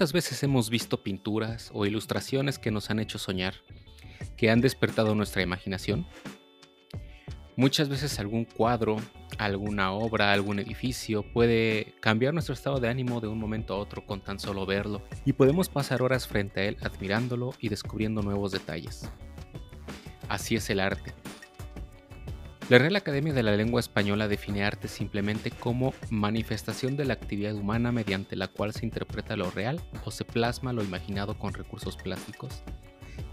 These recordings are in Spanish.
¿Cuántas veces hemos visto pinturas o ilustraciones que nos han hecho soñar, que han despertado nuestra imaginación? Muchas veces algún cuadro, alguna obra, algún edificio puede cambiar nuestro estado de ánimo de un momento a otro con tan solo verlo y podemos pasar horas frente a él admirándolo y descubriendo nuevos detalles. Así es el arte. La Real Academia de la Lengua Española define arte simplemente como manifestación de la actividad humana mediante la cual se interpreta lo real o se plasma lo imaginado con recursos plásticos,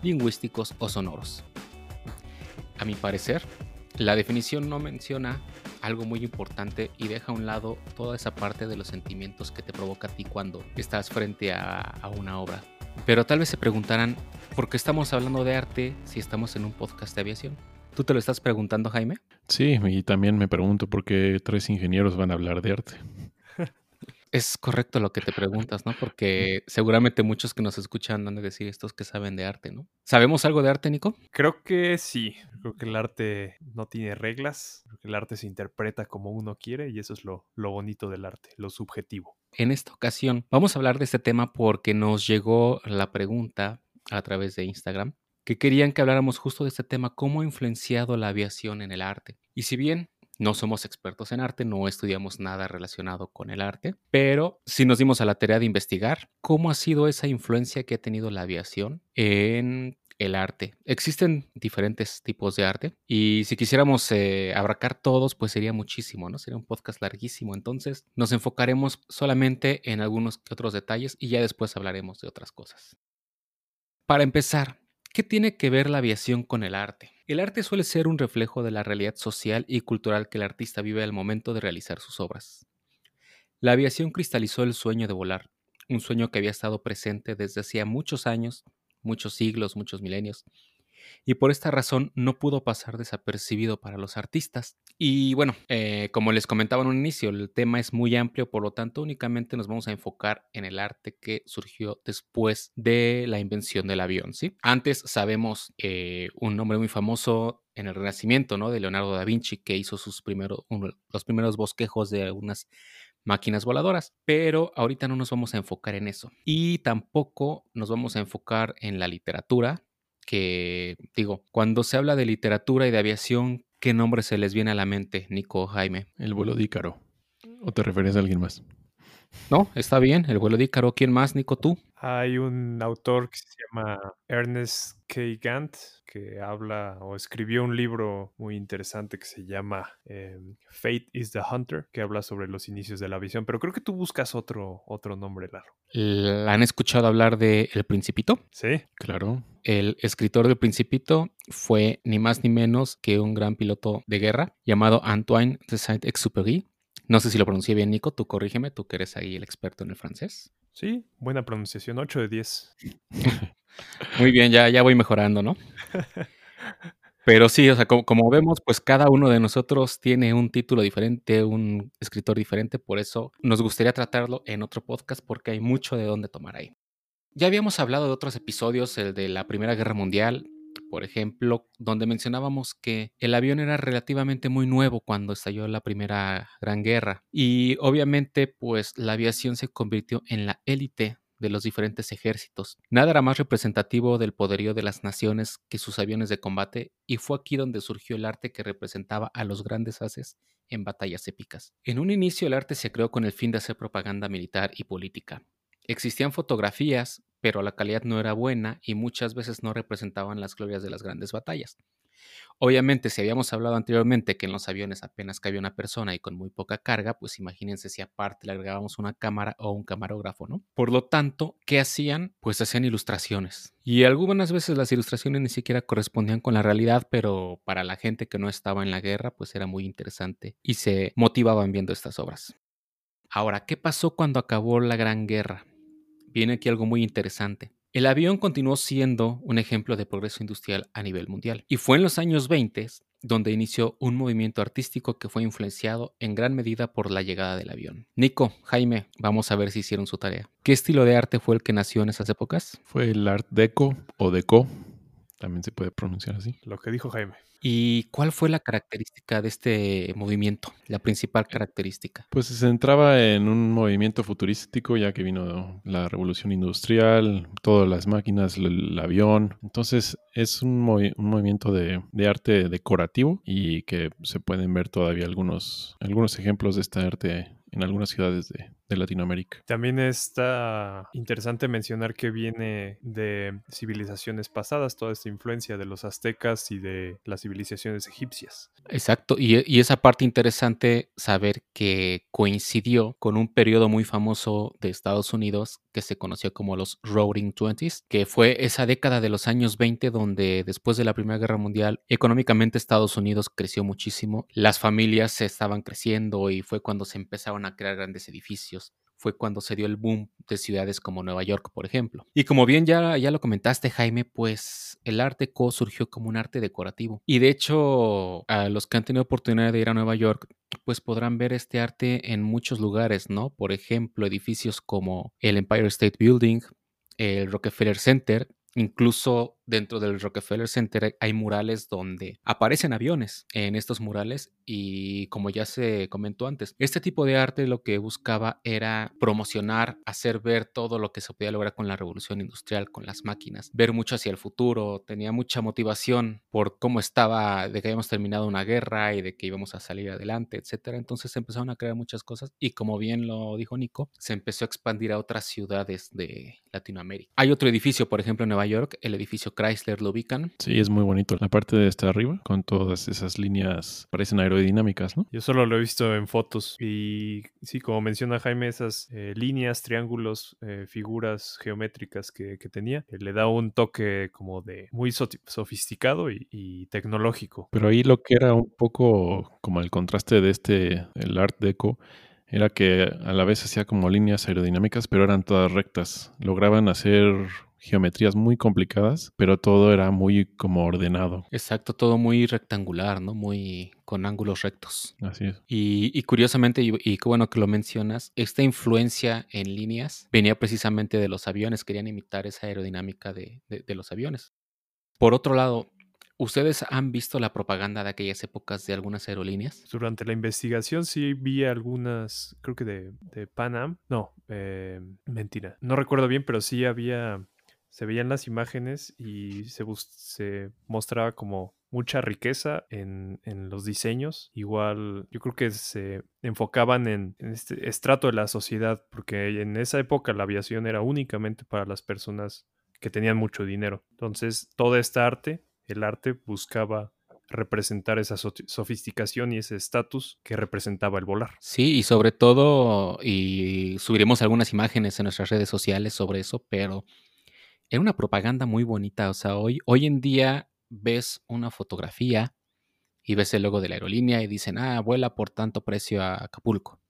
lingüísticos o sonoros. A mi parecer, la definición no menciona algo muy importante y deja a un lado toda esa parte de los sentimientos que te provoca a ti cuando estás frente a, a una obra. Pero tal vez se preguntarán, ¿por qué estamos hablando de arte si estamos en un podcast de aviación? ¿Tú te lo estás preguntando, Jaime? Sí, y también me pregunto por qué tres ingenieros van a hablar de arte. Es correcto lo que te preguntas, ¿no? Porque seguramente muchos que nos escuchan van a decir estos que saben de arte, ¿no? ¿Sabemos algo de arte, Nico? Creo que sí. Creo que el arte no tiene reglas. Creo que el arte se interpreta como uno quiere y eso es lo, lo bonito del arte, lo subjetivo. En esta ocasión vamos a hablar de este tema porque nos llegó la pregunta a través de Instagram que querían que habláramos justo de este tema, cómo ha influenciado la aviación en el arte. Y si bien no somos expertos en arte, no estudiamos nada relacionado con el arte, pero sí nos dimos a la tarea de investigar cómo ha sido esa influencia que ha tenido la aviación en el arte. Existen diferentes tipos de arte y si quisiéramos eh, abarcar todos, pues sería muchísimo, ¿no? Sería un podcast larguísimo. Entonces nos enfocaremos solamente en algunos otros detalles y ya después hablaremos de otras cosas. Para empezar, ¿Qué tiene que ver la aviación con el arte? El arte suele ser un reflejo de la realidad social y cultural que el artista vive al momento de realizar sus obras. La aviación cristalizó el sueño de volar, un sueño que había estado presente desde hacía muchos años, muchos siglos, muchos milenios, y por esta razón no pudo pasar desapercibido para los artistas. Y bueno, eh, como les comentaba en un inicio, el tema es muy amplio, por lo tanto únicamente nos vamos a enfocar en el arte que surgió después de la invención del avión. ¿sí? Antes sabemos eh, un nombre muy famoso en el Renacimiento, ¿no? De Leonardo da Vinci, que hizo sus primeros, los primeros bosquejos de unas máquinas voladoras, pero ahorita no nos vamos a enfocar en eso. Y tampoco nos vamos a enfocar en la literatura, que digo, cuando se habla de literatura y de aviación, ¿qué nombre se les viene a la mente, Nico Jaime? El vuelo de Ícaro. ¿O te refieres a alguien más? No, está bien, el vuelo de Ícaro. ¿Quién más, Nico, tú? Hay un autor que se llama Ernest K. Gant que habla o escribió un libro muy interesante que se llama em, Fate is the Hunter, que habla sobre los inicios de la aviación, pero creo que tú buscas otro, otro nombre, Laro. ¿Han escuchado hablar de El Principito? Sí. Claro. El escritor del Principito fue ni más ni menos que un gran piloto de guerra llamado Antoine de Saint-Exupéry. No sé si lo pronuncié bien, Nico, tú corrígeme, tú que eres ahí el experto en el francés. Sí, buena pronunciación, 8 de 10. Muy bien, ya, ya voy mejorando, ¿no? Pero sí, o sea, como, vemos, pues cada uno de nosotros tiene un título diferente, un escritor diferente, por eso nos gustaría tratarlo en otro podcast porque hay mucho de dónde tomar ahí. Ya habíamos hablado de otros episodios, el de la Primera Guerra Mundial, por ejemplo, donde mencionábamos que el avión era relativamente muy nuevo cuando estalló la Primera Gran Guerra y obviamente pues la aviación se convirtió en la élite de los diferentes ejércitos. Nada era más representativo del poderío de las naciones que sus aviones de combate y fue aquí donde surgió el arte que representaba a los grandes haces en batallas épicas. En un inicio el arte se creó con el fin de hacer propaganda militar y política. Existían fotografías, pero la calidad no era buena y muchas veces no representaban las glorias de las grandes batallas. Obviamente, si habíamos hablado anteriormente que en los aviones apenas cabía una persona y con muy poca carga, pues imagínense si aparte le agregábamos una cámara o un camarógrafo, ¿no? Por lo tanto, ¿qué hacían? Pues hacían ilustraciones. Y algunas veces las ilustraciones ni siquiera correspondían con la realidad, pero para la gente que no estaba en la guerra, pues era muy interesante y se motivaban viendo estas obras. Ahora, ¿qué pasó cuando acabó la Gran Guerra? Viene aquí algo muy interesante. El avión continuó siendo un ejemplo de progreso industrial a nivel mundial y fue en los años 20 donde inició un movimiento artístico que fue influenciado en gran medida por la llegada del avión. Nico, Jaime, vamos a ver si hicieron su tarea. ¿Qué estilo de arte fue el que nació en esas épocas? Fue el Art Deco o Deco, También se puede pronunciar así. Lo que dijo Jaime. ¿Y cuál fue la característica de este movimiento? La principal característica. Pues se centraba en un movimiento futurístico, ya que vino la revolución industrial, todas las máquinas, el, el avión. Entonces es un, movi- un movimiento de, de arte decorativo y que se pueden ver todavía algunos, algunos ejemplos de este arte en algunas ciudades de, de Latinoamérica. También está interesante mencionar que viene de civilizaciones pasadas, toda esta influencia de los aztecas y de las civilizaciones egipcias. Exacto, y, y esa parte interesante saber que coincidió con un periodo muy famoso de Estados Unidos que se conoció como los Roaring Twenties, que fue esa década de los años 20 donde después de la Primera Guerra Mundial económicamente Estados Unidos creció muchísimo, las familias se estaban creciendo y fue cuando se empezaron a crear grandes edificios fue cuando se dio el boom de ciudades como Nueva York, por ejemplo. Y como bien ya, ya lo comentaste, Jaime, pues el Art Deco surgió como un arte decorativo. Y de hecho, a los que han tenido oportunidad de ir a Nueva York, pues podrán ver este arte en muchos lugares, ¿no? Por ejemplo, edificios como el Empire State Building, el Rockefeller Center, Incluso dentro del Rockefeller Center hay murales donde aparecen aviones en estos murales y como ya se comentó antes, este tipo de arte lo que buscaba era promocionar, hacer ver todo lo que se podía lograr con la revolución industrial, con las máquinas, ver mucho hacia el futuro, tenía mucha motivación por cómo estaba, de que habíamos terminado una guerra y de que íbamos a salir adelante, etcétera. Entonces se empezaron a crear muchas cosas y como bien lo dijo Nico, se empezó a expandir a otras ciudades de Latinoamérica. Hay otro edificio, por ejemplo, en Nueva York, el edificio Chrysler, lo ubican. Sí, es muy bonito. La parte de esta arriba, con todas esas líneas, parecen aerodinámicas, ¿no? Yo solo lo he visto en fotos y sí, como menciona Jaime, esas eh, líneas, triángulos, eh, figuras geométricas que, que tenía, eh, le da un toque como de muy so sofisticado y, y, tecnológico. Pero ahí lo que era un poco como el contraste de este, el Art Deco, era que a la vez hacía como líneas aerodinámicas, pero eran todas rectas. Lograban hacer geometrías muy complicadas, pero todo era muy como ordenado. Exacto, todo muy rectangular, ¿no? Muy con ángulos rectos. Así es. Y, y curiosamente, y, y, qué bueno que lo mencionas, esta influencia en líneas venía precisamente de los aviones, querían imitar esa aerodinámica de, de, de los aviones. Por otro lado, ¿Ustedes han visto la propaganda de aquellas épocas de algunas aerolíneas? Durante la investigación sí vi algunas, creo que de, de Pan Am. No, eh, mentira. No recuerdo bien, pero sí había, se veían las imágenes y se, se mostraba como mucha riqueza en, en, los diseños. Igual yo creo que se enfocaban en, en, este estrato de la sociedad, porque en esa época la aviación era únicamente para las personas que tenían mucho dinero. Entonces, toda esta arte el arte buscaba representar esa sofisticación y ese estatus que representaba el volar. Sí, y sobre todo, y subiremos algunas imágenes en nuestras redes sociales sobre eso, pero era una propaganda muy bonita. O sea, hoy, hoy en día ves una fotografía y ves el logo de la aerolínea y dicen, ah, vuela por tanto precio a Acapulco.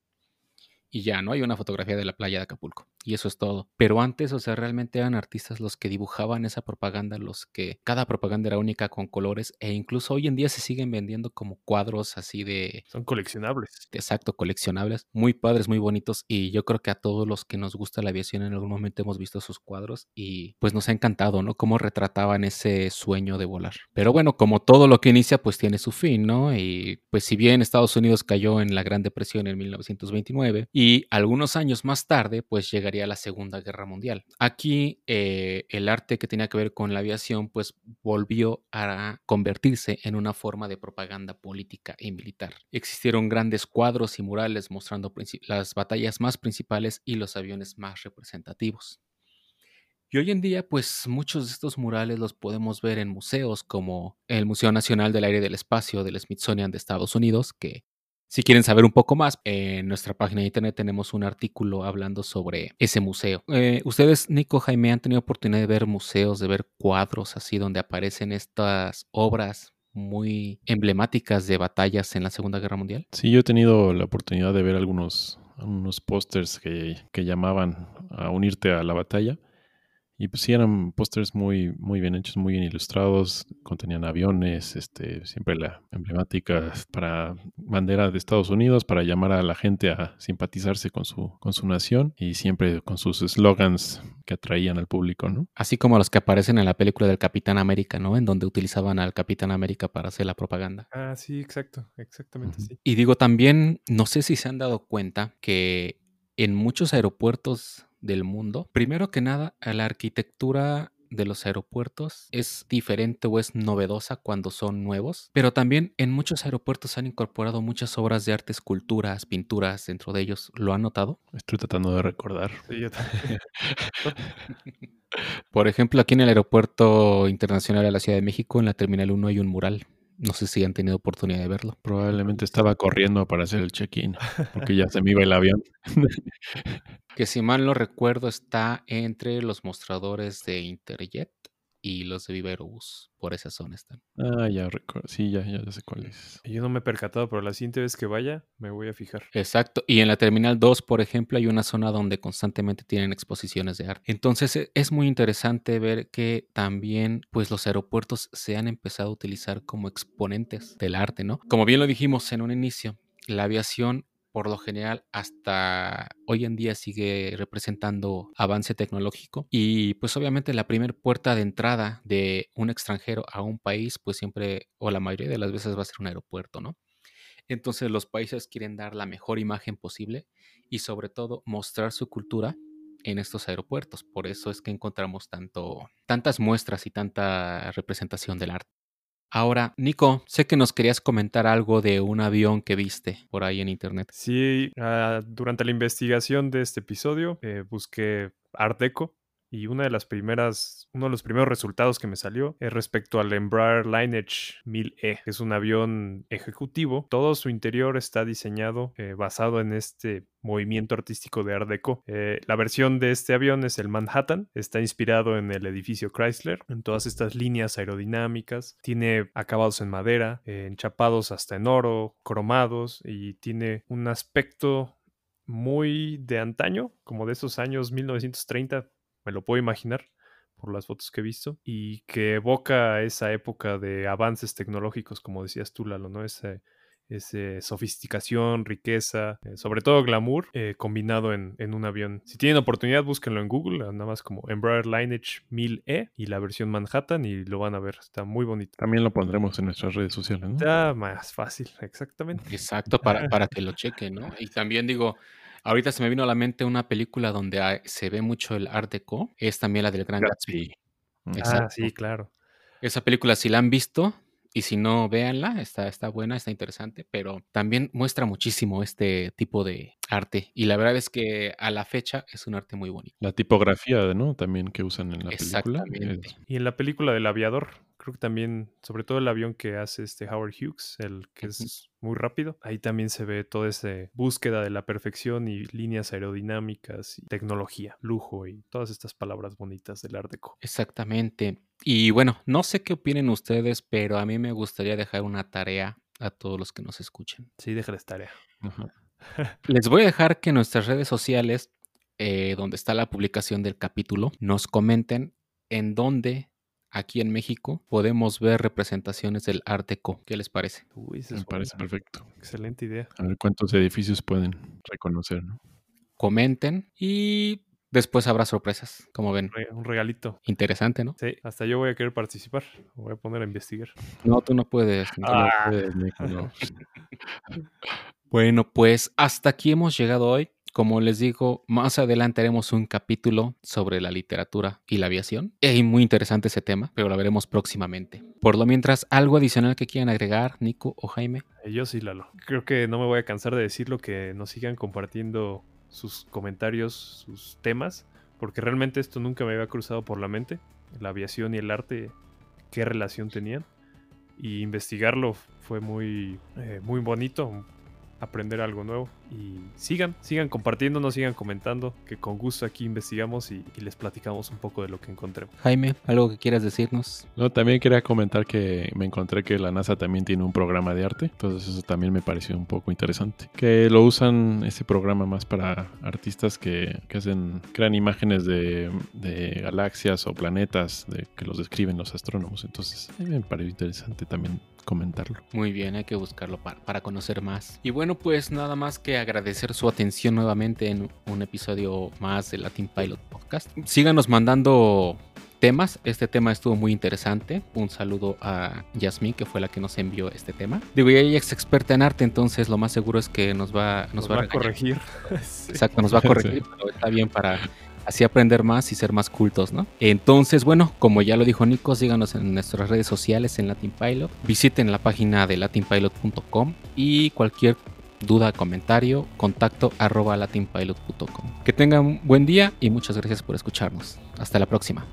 Y ya, ¿no? Hay una fotografía de la playa de Acapulco. Y eso es todo. Pero antes, o sea, realmente eran artistas los que dibujaban esa propaganda, los que cada propaganda era única con colores e incluso hoy en día se siguen vendiendo como cuadros así de... Son coleccionables. Exacto, coleccionables. Muy padres, muy bonitos y yo creo que a todos los que nos gusta la aviación en algún momento hemos visto sus cuadros y pues nos ha encantado, ¿no? Cómo retrataban ese sueño de volar. Pero bueno, como todo lo que inicia pues tiene su fin, ¿no? Y pues si bien Estados Unidos cayó en la Gran Depresión en 1929 y algunos años más tarde pues llegaría la Segunda Guerra Mundial. Aquí eh, el arte que tenía que ver con la aviación pues volvió a convertirse en una forma de propaganda política y militar. Existieron grandes cuadros y murales mostrando las batallas más principales y los aviones más representativos. Y hoy en día, pues muchos de estos murales los podemos ver en museos como el Museo Nacional del Aire y del Espacio del Smithsonian de Estados Unidos, que si quieren saber un poco más, en nuestra página de internet tenemos un artículo hablando sobre ese museo. Eh, Ustedes, Nico, Jaime, han tenido oportunidad de ver museos, de ver cuadros así donde aparecen estas obras muy emblemáticas de batallas en la Segunda Guerra Mundial? Sí, yo he tenido la oportunidad de ver algunos, algunos pósters que, que llamaban a unirte a la batalla. Y pues sí, eran pósters muy, muy bien hechos, muy bien ilustrados, contenían aviones, este, siempre la emblemática para bandera de Estados Unidos, para llamar a la gente a simpatizarse con su, con su nación y siempre con sus slogans que atraían al público, ¿no? Así como los que aparecen en la película del Capitán América, ¿no? En donde utilizaban al Capitán América para hacer la propaganda. Ah, sí, exacto, exactamente sí. Y digo también, no sé si se han dado cuenta que en muchos aeropuertos del mundo, primero que nada, la arquitectura de los aeropuertos es diferente o es novedosa cuando son nuevos, pero también en muchos aeropuertos se han incorporado muchas obras de arte, esculturas, pinturas dentro de ellos. ¿Lo han notado? Estoy tratando de recordar. Sí, yo también. Por ejemplo, aquí en el Aeropuerto Internacional de la Ciudad de México, en la Terminal 1 hay un mural. No sé si han tenido oportunidad de verlo. Probablemente estaba corriendo para hacer el check-in, porque ya se me iba el avión. Que si mal no recuerdo está entre los mostradores de Interjet y los de Viva Aerobús. Por esa zona están. Ah, ya recuerdo. Sí, ya, ya sé cuál es. Yo no me he percatado, pero la siguiente vez que vaya me voy a fijar. Exacto. Y en la Terminal 2, por ejemplo, hay una zona donde constantemente tienen exposiciones de arte. Entonces e- es muy interesante ver que también pues los aeropuertos se han empezado a utilizar como exponentes del arte, ¿no? Como bien lo dijimos en un inicio, la aviación por lo general hasta hoy en día sigue representando avance tecnológico y pues obviamente la primera puerta de entrada de un extranjero a un país pues siempre o la mayoría de las veces va a ser un aeropuerto, ¿no? Entonces los países quieren dar la mejor imagen posible y sobre todo mostrar su cultura en estos aeropuertos. Por eso es que encontramos tanto, tantas muestras y tanta representación del arte. Ahora, Nico, sé que nos querías comentar algo de un avión que viste por ahí en internet. Sí, ah, durante la investigación de este episodio eh, busqué Art Deco y una de las primeras, uno de los primeros resultados que me salió es respecto al Embraer Lineage 1000E, que es un avión ejecutivo. Todo su interior está diseñado eh, basado en este movimiento artístico de Art Deco. Eh, la versión de este avión es el Manhattan, está inspirado en el edificio Chrysler, en todas estas líneas aerodinámicas, tiene acabados en madera, eh, enchapados hasta en oro, cromados y tiene un aspecto muy de antaño, como de esos años 1930, me lo puedo imaginar por las fotos que he visto, y que evoca esa época de avances tecnológicos, como decías tú, Lalo, ¿no? Ese, ese sofisticación, riqueza, eh, sobre todo glamour, eh, combinado en, en, un avión. Si tienen oportunidad, búsquenlo en Google, nada más como Embraer Lineage 1000E y la versión Manhattan y lo van a ver, está muy bonito. También lo pondremos en nuestras redes sociales, ¿no? Está más fácil, exactamente. Exacto, para, para que lo chequen, ¿no? Y también digo, ahorita se me vino a la mente una película donde hay, se ve mucho el Art Deco, es también la del Gran Gatsby. Exacto. Ah, sí, claro. Esa película, si la han visto, y si no, véanla, está, está buena, está interesante, pero también muestra muchísimo este tipo de arte. Y la verdad es que a la fecha es un arte muy bonito. La tipografía, ¿no? También que usan en la película. Exactamente. Y en la película del aviador, creo que también, sobre todo el avión que hace este Howard Hughes, el que es muy rápido, ahí también se ve toda esa búsqueda de la perfección y líneas aerodinámicas, y tecnología, lujo y todas estas palabras bonitas del Art Deco. Exactamente. Y bueno, no sé qué opinen ustedes, pero a mí me gustaría dejar una tarea a todos los que nos escuchen. Sí, déjales tarea. Ajá. Les voy a dejar que en nuestras redes sociales, eh, donde está la publicación del capítulo, nos comenten en dónde aquí en México podemos ver representaciones del Art Deco. ¿Qué les parece? Uy, Me parece buena. perfecto. Excelente idea. A ver cuántos edificios pueden reconocer, ¿no? Comenten y después habrá sorpresas, como ven. Un regalito. Interesante, ¿no? Sí, hasta yo voy a querer participar. Me voy a poner a investigar. No, tú no puedes. No, ah. no puedes, Nico, no. bueno, pues hasta aquí hemos llegado hoy. Como les digo, más adelante haremos un capítulo sobre la literatura y la aviación. Es muy interesante ese tema, pero lo veremos próximamente. Por lo mientras, ¿algo adicional que quieran agregar, Nico o Jaime? Eh, yo sí, Lalo. Creo que no me voy a cansar de decirlo, que nos sigan compartiendo sus comentarios, sus temas, porque realmente esto nunca me había cruzado por la mente. La aviación y el arte, qué relación tenían. Y investigarlo fue muy, eh, muy bonito, aprender algo nuevo. Y sigan, sigan compartiéndonos, sigan comentando, que con gusto aquí investigamos y, y les platicamos un poco de lo que encontremos. Jaime, ¿algo que quieras decirnos? No, también quería comentar que me encontré que la NASA también tiene un programa de arte, entonces eso también me pareció un poco interesante. Que lo usan ese programa más para artistas que, que hacen, crean imágenes de, de galaxias o planetas de, que los describen los astrónomos. Entonces me pareció interesante también comentarlo. Muy bien, hay que buscarlo para, para, conocer más. Y bueno, pues nada más que agradecer su atención nuevamente en un episodio más de Latin Pilot Podcast. Síganos mandando temas. Este tema estuvo muy interesante. Un saludo a Yasmin, que fue la que nos envió este tema. Digo, ella es experta en arte, entonces lo más seguro es que nos va, nos, nos va, va, a corregir. Exacto, nos va a corregir, sí. pero está bien para así aprender más y ser más cultos, ¿no? Entonces, bueno, como ya lo dijo Nico, síganos en nuestras redes sociales en Latin Pilot, visiten la página de latinpilot.com y cualquier duda, comentario, contacto arroba latinpilot.com. Que tengan un buen día y muchas gracias por escucharnos. Hasta la próxima.